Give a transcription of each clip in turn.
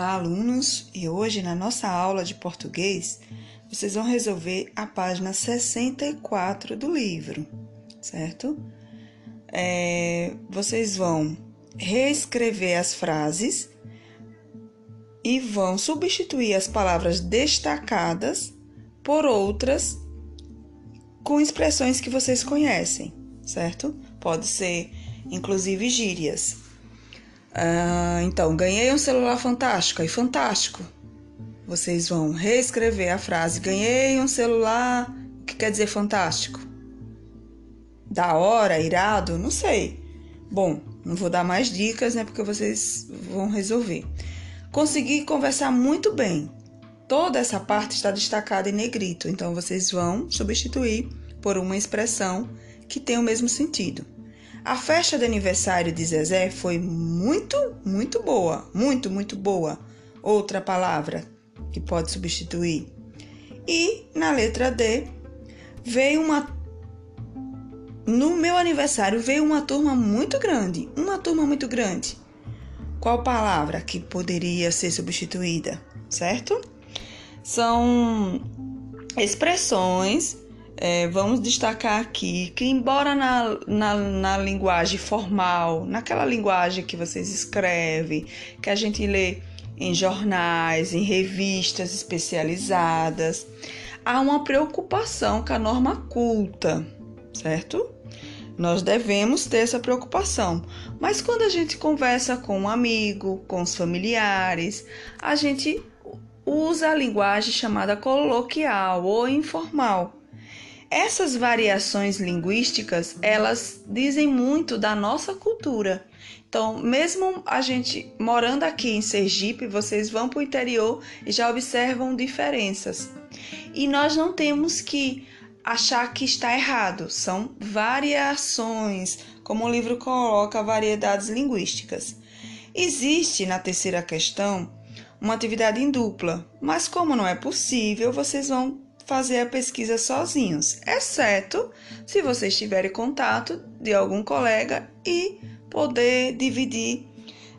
Olá, alunos! E hoje, na nossa aula de português, vocês vão resolver a página 64 do livro, certo? É, vocês vão reescrever as frases e vão substituir as palavras destacadas por outras com expressões que vocês conhecem, certo? Pode ser, inclusive, gírias. Ah, então, ganhei um celular fantástico. Aí, fantástico. Vocês vão reescrever a frase: ganhei um celular. O que quer dizer fantástico? Da hora, irado? Não sei. Bom, não vou dar mais dicas, né? Porque vocês vão resolver. Consegui conversar muito bem. Toda essa parte está destacada em negrito, então vocês vão substituir por uma expressão que tem o mesmo sentido. A festa de aniversário de Zezé foi muito, muito boa. Muito, muito boa. Outra palavra que pode substituir. E na letra D veio uma. No meu aniversário veio uma turma muito grande. Uma turma muito grande. Qual palavra que poderia ser substituída? Certo? São expressões é, vamos destacar aqui que, embora na, na, na, linguagem formal, naquela linguagem que vocês escrevem, que a gente lê em jornais, em revistas especializadas, há uma preocupação com a norma culta, certo? Nós devemos ter essa preocupação, mas quando a gente conversa com um amigo, com os familiares, a gente usa a linguagem chamada coloquial ou informal essas variações linguísticas, elas dizem muito da nossa cultura. Então, mesmo a gente morando aqui em Sergipe, vocês vão para o interior e já observam diferenças. E nós não temos que achar que está errado, são variações, como o livro coloca, variedades linguísticas. Existe na terceira questão uma atividade em dupla, mas como não é possível, vocês vão fazer a pesquisa sozinhos, exceto se vocês tiverem contato de algum colega e poder dividir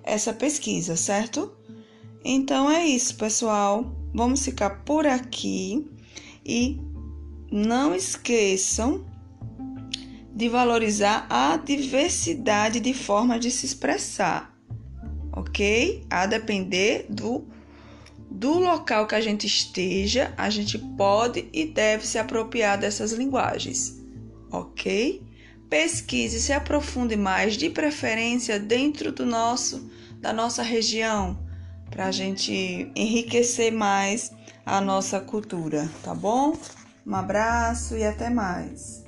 essa pesquisa, certo? Então é isso, pessoal. Vamos ficar por aqui e não esqueçam de valorizar a diversidade de formas de se expressar, ok? A depender do do local que a gente esteja, a gente pode e deve se apropriar dessas linguagens, ok? Pesquise, se aprofunde mais, de preferência dentro do nosso, da nossa região, para a gente enriquecer mais a nossa cultura, tá bom? Um abraço e até mais.